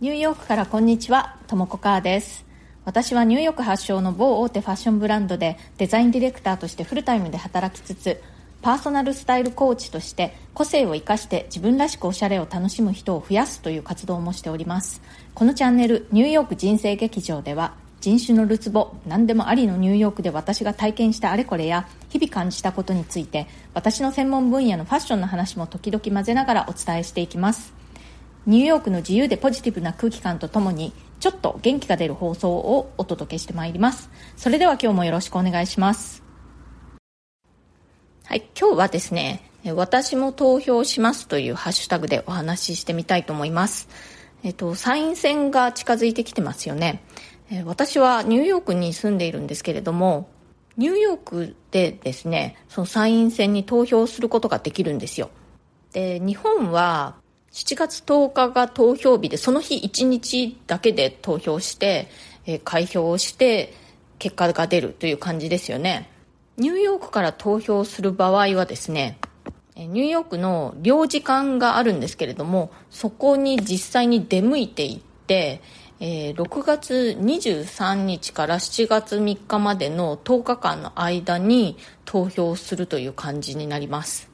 ニューヨークからこんにちは、ともこかーです。私はニューヨーク発祥の某大手ファッションブランドでデザインディレクターとしてフルタイムで働きつつパーソナルスタイルコーチとして個性を生かして自分らしくおしゃれを楽しむ人を増やすという活動もしております。このチャンネルニューヨーク人生劇場では人種のるつぼ何でもありのニューヨークで私が体験したあれこれや日々感じたことについて私の専門分野のファッションの話も時々混ぜながらお伝えしていきます。ニューヨークの自由でポジティブな空気感とともにちょっと元気が出る放送をお届けしてまいります。それでは今日もよろしくお願いします。はい今日はですね私も投票しますというハッシュタグでお話ししてみたいと思います。えっと参院選が近づいてきてますよね。私はニューヨークに住んでいるんですけれどもニューヨークでですねその参院選に投票することができるんですよ。で日本は7月10日が投票日でその日1日だけで投票して、えー、開票をして結果が出るという感じですよね。ニューヨークから投票する場合はですねニューヨークの領事館があるんですけれどもそこに実際に出向いていってえー、6月23日から7月3日までの10日間の間に投票するという感じになります。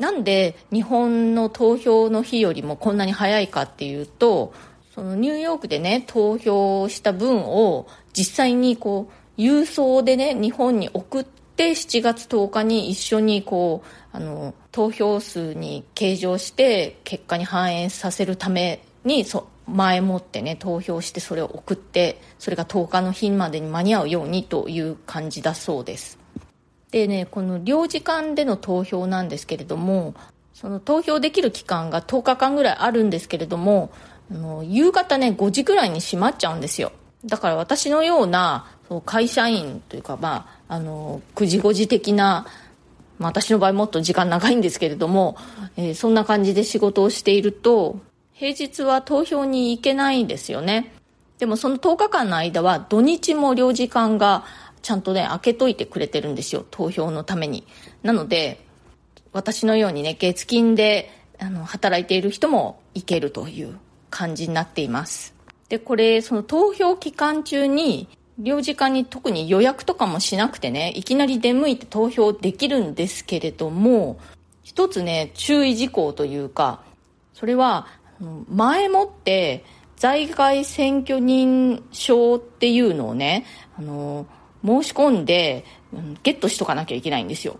なんで日本の投票の日よりもこんなに早いかっていうとそのニューヨークでね投票した分を実際にこう郵送でね日本に送って7月10日に一緒にこうあの投票数に計上して結果に反映させるためにそ前もってね投票してそれを送ってそれが10日の日までに間に合うようにという感じだそうです。でねこの領事館での投票なんですけれどもその投票できる期間が10日間ぐらいあるんですけれどもあの夕方ね5時ぐらいに閉まっちゃうんですよ。だから私のようなそう会社員というかまああの9時5時的なまあ、私の場合もっと時間長いんですけれども、えー、そんな感じで仕事をしていると平日は投票に行けないんですよね。でもその10日間の間は土日も領事館がちゃんとね、開けといてくれてるんですよ、投票のために。なので、私のようにね、月金であの働いている人も行けるという感じになっています。で、これ、その投票期間中に、領事館に特に予約とかもしなくてね、いきなり出向いて投票できるんですけれども、一つね、注意事項というか、それは、前もって、在外選挙人証っていうのをね、あの、申し込んで、ゲットしとかなきゃいけないんですよ。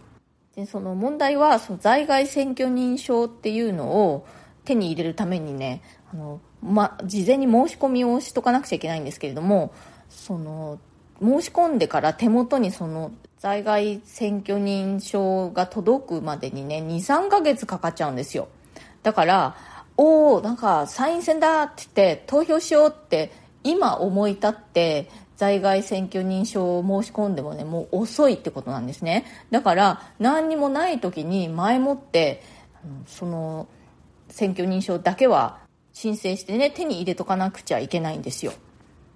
でその問題はその在外選挙人証っていうのを手に入れるためにねあの、ま、事前に申し込みをしとかなくちゃいけないんですけれどもその申し込んでから手元にその在外選挙人証が届くまでにね23ヶ月かかっちゃうんですよだからおおなんか参院選だって言って投票しようって今思い立って在外選挙認証を申し込んでもねもう遅いってことなんですね。だから何にもない時に前もってその選挙認証だけは申請してね手に入れとかなくちゃいけないんですよ。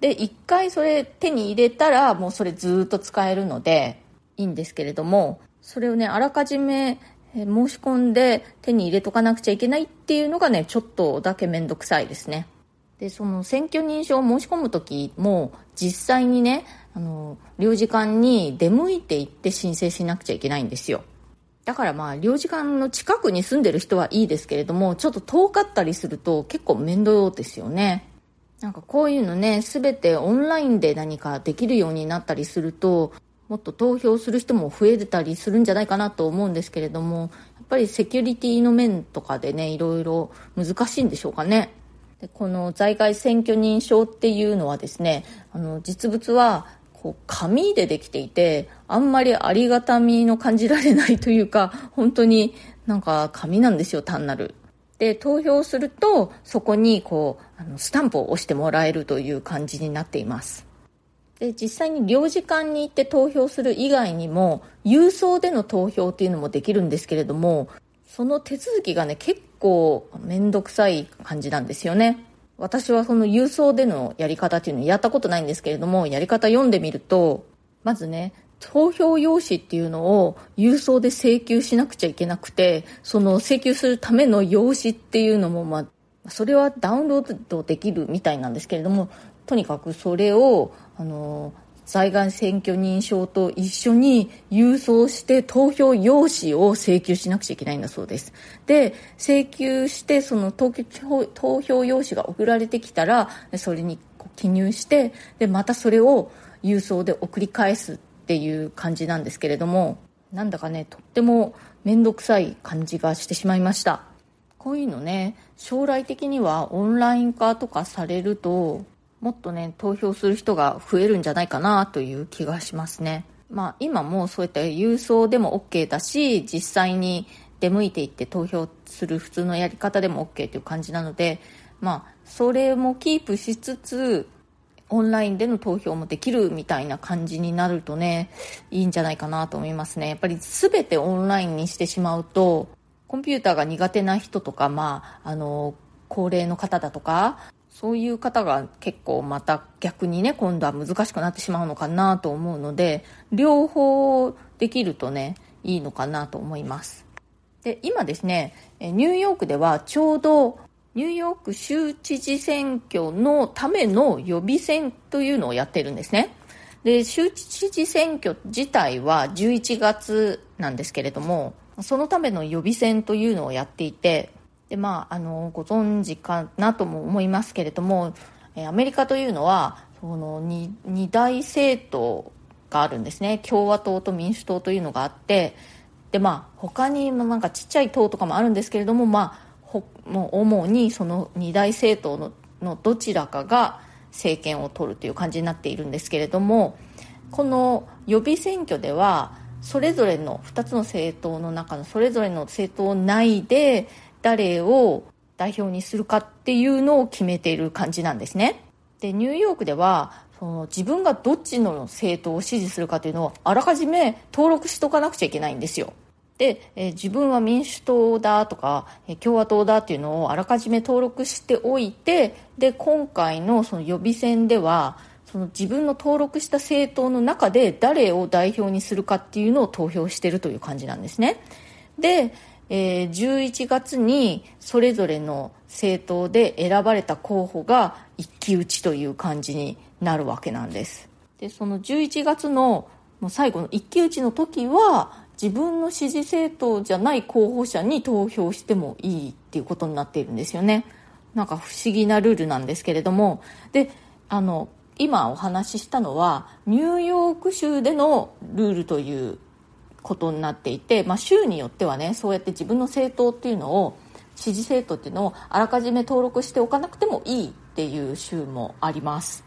で1回それ手に入れたらもうそれずっと使えるのでいいんですけれどもそれをねあらかじめ申し込んで手に入れとかなくちゃいけないっていうのがねちょっとだけ面倒くさいですね。でその選挙認証を申し込む時も実際にねあの領事館に出向いていって申請しなくちゃいけないんですよ。だからまあ領事館の近くに住んでる人はいいですけれどもちょっと遠かったりすると結構面倒ですよね。なんかこういうのね全てオンラインで何かできるようになったりするともっと投票する人も増えたりするんじゃないかなと思うんですけれどもやっぱりセキュリティの面とかでねいろいろ難しいんでしょうかね。この在外選挙認証っていうのはですねあの実物はこう紙でできていてあんまりありがたみの感じられないというか本当になんか紙なんですよ単なる。で投票するとそこにこうあのスタンプを押してもらえるという感じになっていますで実際に領事館に行って投票する以外にも郵送での投票っていうのもできるんですけれどもその手続きがね結構面倒くさい感じなんですよね。私はその郵送でのやり方っていうのをやったことないんですけれどもやり方読んでみるとまずね投票用紙っていうのを郵送で請求しなくちゃいけなくてその請求するための用紙っていうのもまあそれはダウンロードできるみたいなんですけれどもとにかくそれをあの在外選挙認証と一緒に郵送して投票用紙を請求しなくちゃいけないんだそうです。で請求してその投投票用紙が送られてきたらそれに記入してでまたそれを郵送で送り返すっていう感じなんですけれどもなんだかねとっても面倒くさい感じがしてしまいました。こういうのね将来的にはオンライン化とかされるともっとね投票する人が増えるんじゃないかなという気がしますね。まあ今もそういった郵送でも OK だし実際に出向いていって投票する普通のやり方でも OK という感じなのでまあそれもキープしつつオンラインでの投票もできるみたいな感じになるとねいいんじゃないかなと思いますね。やっぱり全てオンラインにしてしまうとコンピューターが苦手な人とかまああの高齢の方だとかそういう方が結構また逆にね今度は難しくなってしまうのかなと思うので両方できるとねいいのかなと思います。で今ですねニューヨークではちょうどニューヨーク州知事選挙のための予備選というのをやってるんですね。で州知事選挙自体は11月なんですけれどもそのための予備選というのをやっていてでまあ、あのご存知かなとも思いますけれどもアメリカというのはその 2, 2大政党があるんですね。共和党と民主党というのがあってで、まあ、他にもなんかちっちゃい党とかもあるんですけれども、まあ、ほもう主にその2大政党ののどちらかが政権を取るという感じになっているんですけれどもこの予備選挙ではそれぞれの2つの政党の中のそれぞれの政党内で誰を代表にするかっていうのを決めている感じなんですね。でニューヨークではその自分がどっちの政党を支持するかというのをあらかじめ登録しとかなくちゃいけないんですよ。で、えー、自分は民主党だとか、えー、共和党だっていうのをあらかじめ登録しておいてで今回のその予備選ではその自分の登録した政党の中で誰を代表にするかっていうのを投票してるという感じなんですね。でえー、11月にそれぞれの政党で選ばれた候補が一騎打ちという感じになるわけなんです。でその11月のもう最後の一騎打ちの時は自分の支持政党じゃない候補者に投票してもいいっていうことになっているんですよね。なんか不思議なルールなんですけれども。であの今お話ししたのはニューヨーク州でのルールということになっていて、まあ、州によってはねそうやって自分の政党っていうのを支持政党っていうのをあらかじめ登録しておかなくてもいいっていう州もあります。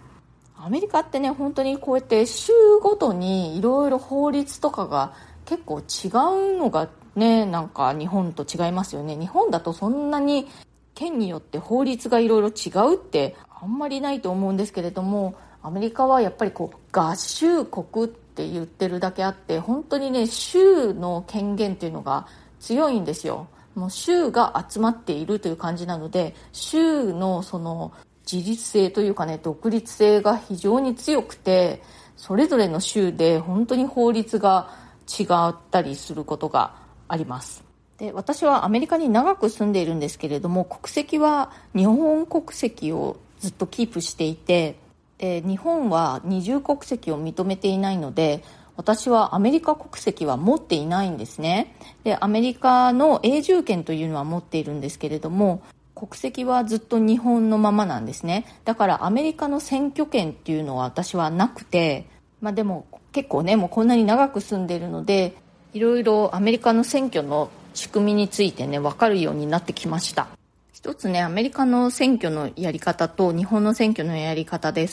アメリカってね本当にこうやって州ごとにいろいろ法律とかが結構違うのがねなんか日本と違いますよね。日本だとそんなに県によって法律がいろいろ違うってあんまりないと思うんですけれどもアメリカはやっぱりこう合衆国ってって言ってるだけあって本当にね州の権限っていうのが強いんですよ。もう州が集まっているという感じなので州のその自立性というかね独立性が非常に強くてそれぞれの州で本当に法律が違ったりすることがあります。で私はアメリカに長く住んでいるんですけれども国籍は日本国籍をずっとキープしていてで日本は二重国籍を認めていないので私はアメリカ国籍は持っていないんですね。でアメリカの永住権というのは持っているんですけれども国籍はずっと日本のままなんですね。だからアメリカの選挙権っていうのは私はなくてまあでも結構ねもうこんなに長く住んでるのでいろいろアメリカの選挙の仕組みについてね分かるようになってきました。一つね、アメリカの選挙のやり方と日本の選挙のやり方で違う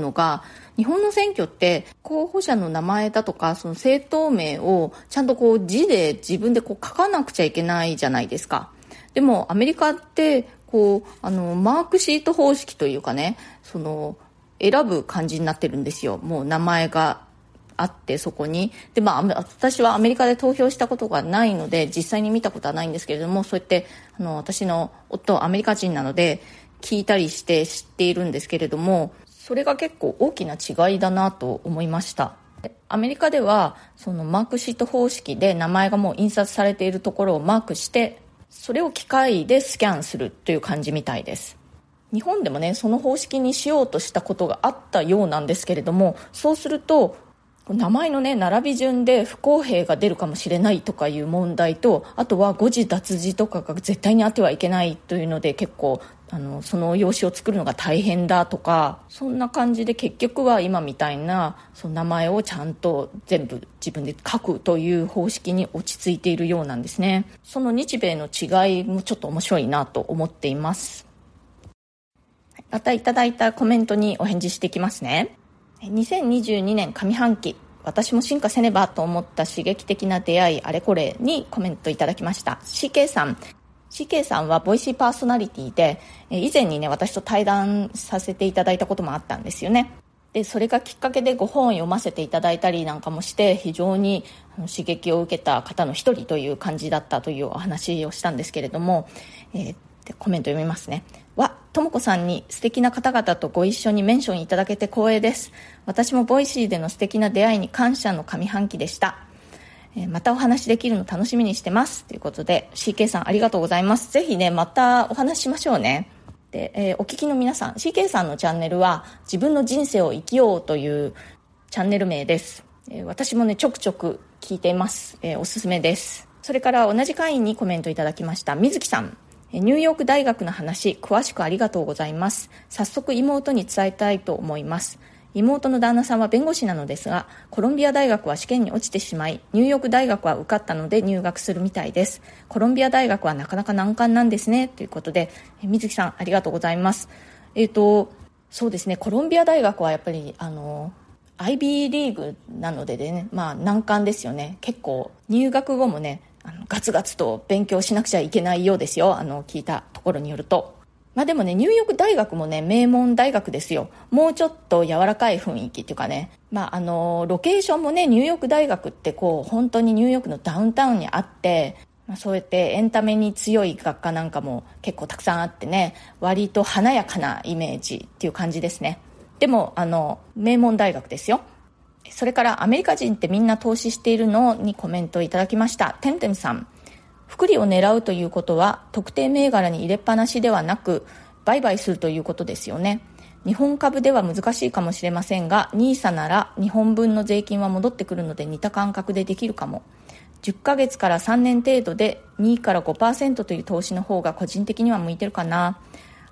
のが、日本の選挙って候補者の名前だとか、その政党名をちゃんとこう字で自分でこう書かなくちゃいけないじゃないですか。でもアメリカってこう、あの、マークシート方式というかね、その、選ぶ感じになってるんですよ。もう名前があってそこに。で、まあ、私はアメリカで投票したことがないので実際に見たことはないんですけれどもそうやってあの私の夫はアメリカ人なので聞いたりして知っているんですけれどもそれが結構大きな違いだなと思いました。アメリカではそのマークシート方式で名前がもう印刷されているところをマークしてそれを機械でスキャンするという感じみたいです。日本でもねその方式にしようとしたことがあったようなんですけれどもそうすると名前のね並び順で不公平が出るかもしれないとかいう問題とあとは誤字脱字とかが絶対にあってはいけないというので結構あのその用紙を作るのが大変だとかそんな感じで結局は今みたいなその名前をちゃんと全部自分で書くという方式に落ち着いているようなんですね。その日米の違いもちょっと面白いなと思っています。またいただいたコメントにお返事していきますね。2022年上半期私も進化せねばと思った刺激的な出会いあれこれにコメントいただきました CK さん CK さんはボイシーパーソナリティで、以前にね、私と対談させていただいたこともあったんですよね。で、それがきっかけでご本を読ませていただいたりなんかもして、非常に刺激を受けた方の一人という感じだったというお話をしたんですけれども、えー、コメント読みますね。わ、ともこさんに素敵な方々とご一緒にメンションいただけて光栄です。私も Voicy での素敵な出会いに感謝の上半期でした。またお話できるの楽しみにしてます。ということで、CK さんありがとうございます。ぜひね、またお話ししましょうね。で、えー、お聞きの皆さん、CK さんのチャンネルは、自分の人生を生きようというチャンネル名です。えー、私もね、ちょくちょく聞いています。えー、おすすめです。それから同じ回にコメントいただきました、水木さん。ニューヨーク大学の話、詳しくありがとうございます。早速妹に伝えたいと思います。妹の旦那さんは弁護士なのですがコロンビア大学は試験に落ちてしまいニューヨーク大学は受かったので入学するみたいです。コロンビア大学はなかなか難関なんですね。ということで水木さんありがとうございます。えっ、ー、とそうですね。コロンビア大学はやっぱりあの IB リーグなのでね、まあ難関ですよね。結構入学後もねあのガツガツと勉強しなくちゃいけないようですよあの聞いたところによるとまあでもね、ニューヨーク大学もね、名門大学ですよ。もうちょっと柔らかい雰囲気っていうかね、まああの、ロケーションもね、ニューヨーク大学ってこう、本当にニューヨークのダウンタウンにあって、まあ、そうやってエンタメに強い学科なんかも結構たくさんあってね、割と華やかなイメージっていう感じですね。でも、あの、名門大学ですよ。それからアメリカ人ってみんな投資しているのにコメントいただきました。テンテンさん。福利を狙うということは特定銘柄に入れっぱなしではなく売買するということですよね日本株では難しいかもしれませんが NISA なら日本分の税金は戻ってくるので似た感覚でできるかも10ヶ月から3年程度で2から5%という投資の方が個人的には向いてるかな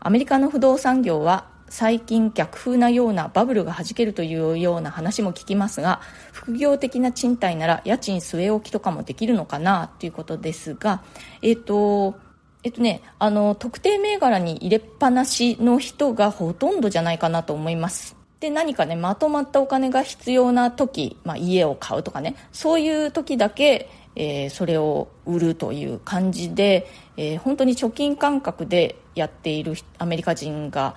アメリカの不動産業は最近逆風なようなバブルがはじけるというような話も聞きますが副業的な賃貸なら家賃据え置きとかもできるのかなということですがえっ、ー、とえっとね、あの特定銘柄に入れっぱなしの人がほとんどじゃないかなと思います。で何かねまとまったお金が必要な時、まあ、家を買うとかねそういう時だけ、えー、それを売るという感じで、えー、本当に貯金感覚でやっているアメリカ人が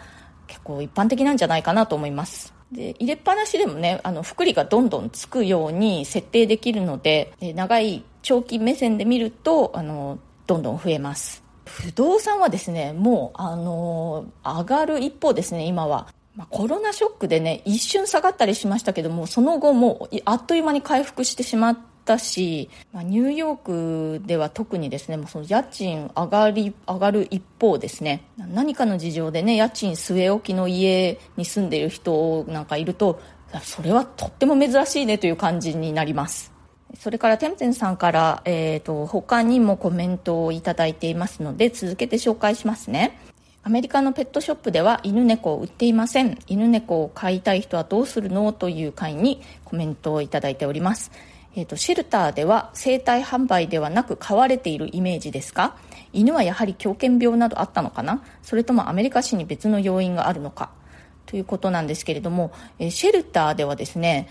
結構一般的なんじゃないかなと思います。で入れっぱなしでもねあの福利がどんどんつくように設定できるので長い長期目線で見るとあのどんどん増えます。不動産はですねもうあの上がる一方ですね今は。まあ、コロナショックでね一瞬下がったりしましたけどもその後もうあっという間に回復してしまっったし、まあ、ニューヨークでは特にですねもうその家賃上がり上がる一方ですね何かの事情でね家賃据え置きの家に住んでいる人なんかいるとそれはとっても珍しいねという感じになります。それからてんてんさんから、えーと、他にもコメントをいただいていますので続けて紹介しますね。アメリカのペットショップでは犬猫を売っていません。犬猫を飼いたい人はどうするの？という回にコメントをいただいております。えーと、シェルターでは生体販売ではなく飼われているイメージですか？犬はやはり狂犬病などあったのかな？それともアメリカ史に別の要因があるのか？ということなんですけれども、えー、シェルターではですね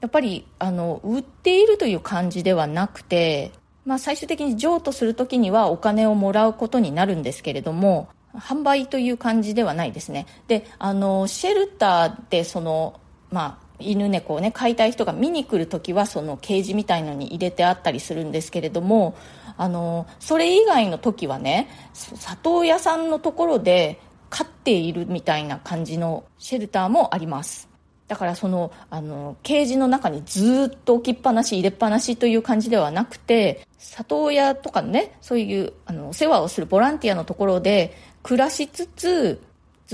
やっぱりあの売っているという感じではなくて、まあ、最終的に譲渡する時にはお金をもらうことになるんですけれども販売という感じではないですね。であのシェルターでそのまあ犬猫をね飼いたい人が見に来る時はそのケージみたいのに入れてあったりするんですけれどもあのそれ以外の時はね里親さんのところで飼っているみたいな感じのシェルターもあります。だからそのあのケージの中にずっと置きっぱなし入れっぱなしという感じではなくて里親とかねそういうあのお世話をするボランティアのところで暮らしつつ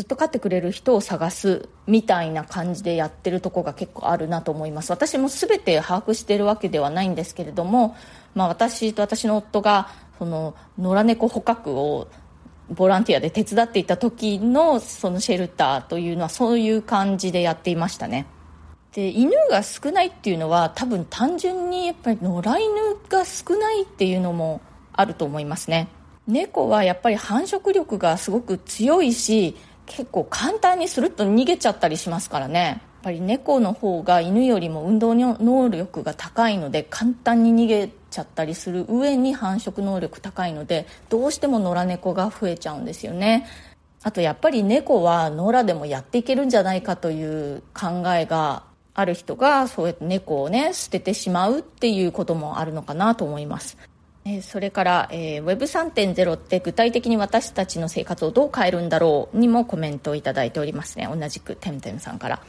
ずっと飼ってくれる人を探すみたいな感じでやってるとこが結構あるなと思います。私も全て把握してるわけではないんですけれども、まあ、私と私の夫がその野良猫捕獲をボランティアで手伝っていた時のそのシェルターというのはそういう感じでやっていましたね。で犬が少ないっていうのは多分単純にやっぱり野良犬が少ないっていうのもあると思いますね。猫はやっぱり繁殖力がすごく強いし結構簡単にスルッと逃げちゃったりしますからね。やっぱり猫の方が犬よりも運動能力が高いので簡単に逃げちゃったりする上に繁殖能力高いのでどうしても野良猫が増えちゃうんですよね。あとやっぱり猫は野良でもやっていけるんじゃないかという考えがある人がそうやって猫をね捨ててしまうっていうこともあるのかなと思います。それから、えー、Web3.0 って具体的に私たちの生活をどう変えるんだろうにもコメントをいただいておりますね。同じくテムテムさんから、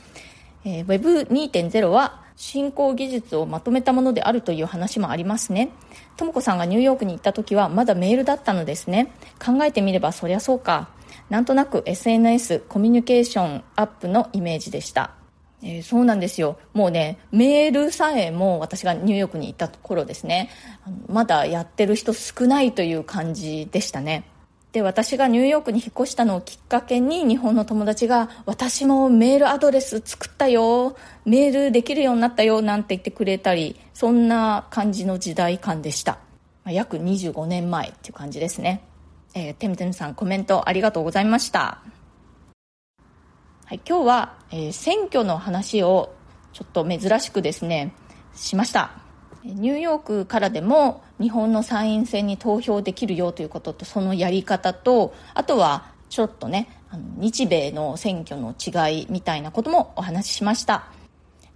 えー、Web2.0 は新興技術をまとめたものであるという話もありますね。とも子さんがニューヨークに行った時はまだメールだったのですね。考えてみればそりゃそうか。なんとなく SNS コミュニケーションアップのイメージでした。えー、そうなんですよ。もうね、メールさえも私がニューヨークに行った頃ですね、まだやってる人少ないという感じでしたね。で、私がニューヨークに引っ越したのをきっかけに日本の友達が私もメールアドレス作ったよ、メールできるようになったよなんて言ってくれたり、そんな感じの時代感でした。ま、約25年前っていう感じですね。えー、てむてむさんコメントありがとうございました。はい、今日は、えー、選挙の話をちょっと珍しくですねしました。ニューヨークからでも日本の参院選に投票できるよということとそのやり方とあとはちょっとねあの日米の選挙の違いみたいなこともお話ししました。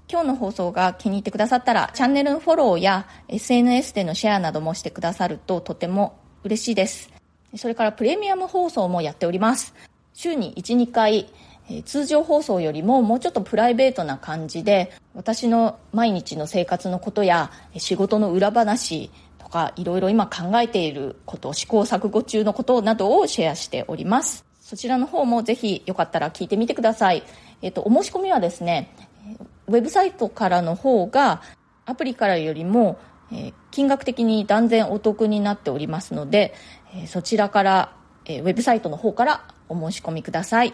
今日の放送が気に入ってくださったらチャンネルのフォローや SNS でのシェアなどもしてくださるととても嬉しいです。それからプレミアム放送もやっております。週に12回え通常放送よりももうちょっとプライベートな感じで私の毎日の生活のことや仕事の裏話とかいろいろ今考えていること試行錯誤中のことなどをシェアしておりますそちらの方もぜひよかったら聞いてみてください、えっと、お申し込みはですねウェブサイトからの方がアプリからよりも金額的に断然お得になっておりますので、そちらから、ウェブサイトの方からお申し込みください。